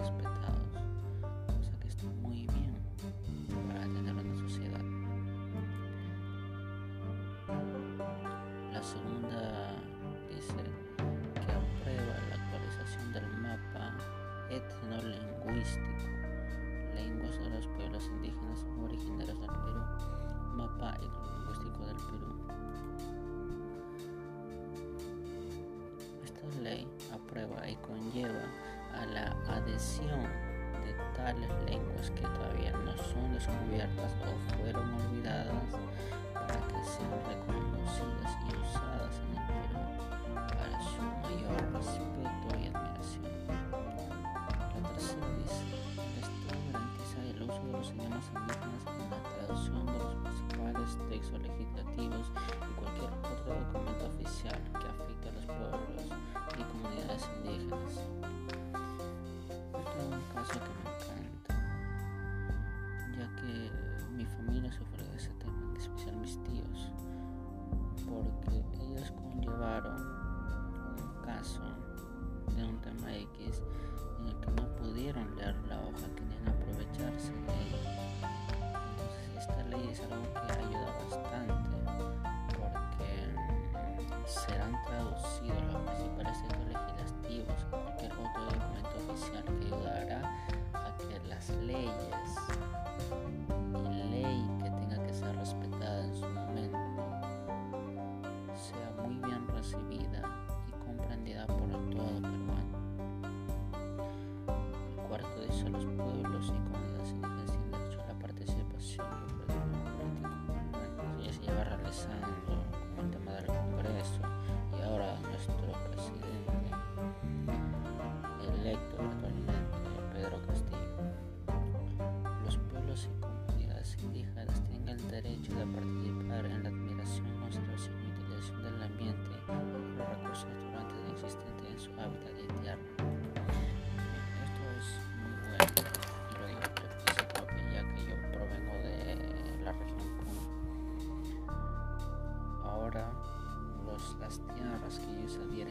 respetados, cosa que está muy bien para tener una sociedad. La segunda dice que aprueba la actualización del mapa etnolingüístico, lenguas de los pueblos indígenas originarios del Perú, mapa etnolingüístico del Perú. Adhesión de tales lenguas que todavía no son descubiertas o fueron olvidadas para que sean reconocidas y usadas en el Perú para su mayor respeto y admiración. La tercera dice, garantiza el uso de los idiomas indígenas en la traducción de los principales textos legislativos ellos conllevaron un caso de un tema X en el que no pudieron leer la hoja, querían aprovecharse de ella. Entonces, esta ley es algo que ayuda bastante porque serán traducidos los principales textos legislativos cualquier otro documento oficial que ayudará a que las leyes serán recibidas y comprendidas por todo peruano. El cuarto dice los pueblos y comunidades indígenas tienen derecho a la participación y el político. Ya se lleva realizando con el tema del Congreso y ahora nuestro presidente electo actualmente, Pedro Castillo. Los pueblos y comunidades indígenas tienen el derecho de participar sabiera